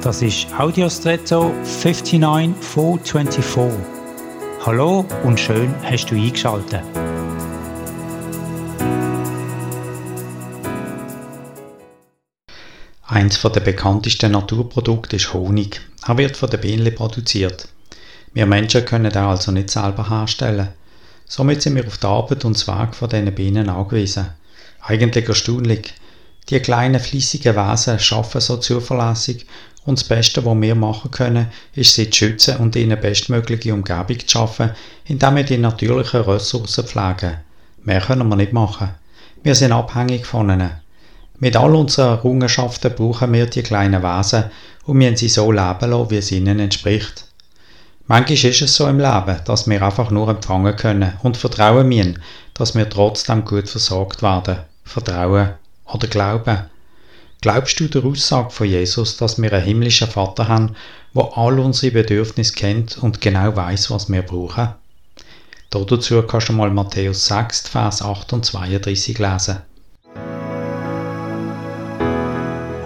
Das ist Audiostretto 59424. Hallo und schön hast du eingeschaltet. Eins der bekanntesten Naturprodukte ist Honig. Er wird von den Bienen produziert. Wir Menschen können den also nicht selber herstellen. Somit sind wir auf die Arbeit und Werk von diesen Bienen angewiesen. Eigentlich erstaunlich. Die kleinen fließigen Wesen schaffen so zuverlässig und das Beste, was wir machen können, ist sie zu schützen und ihnen bestmögliche Umgebung zu schaffen, indem wir die natürlichen Ressourcen pflegen. Mehr können wir nicht machen. Wir sind abhängig von ihnen. Mit all unseren Errungenschaften brauchen wir die kleinen Wesen und müssen sie so leben lassen, wie es ihnen entspricht. Manchmal ist es so im Leben, dass wir einfach nur empfangen können und vertrauen müssen, dass wir trotzdem gut versorgt werden. Vertrauen oder Glauben. Glaubst du der Aussage von Jesus, dass wir einen himmlischen Vater haben, der all unsere Bedürfnisse kennt und genau weiß, was wir brauchen? Dazu kannst du mal Matthäus 6, Vers 8 und 32 lesen.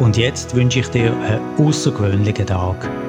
Und jetzt wünsche ich dir einen außergewöhnlichen Tag.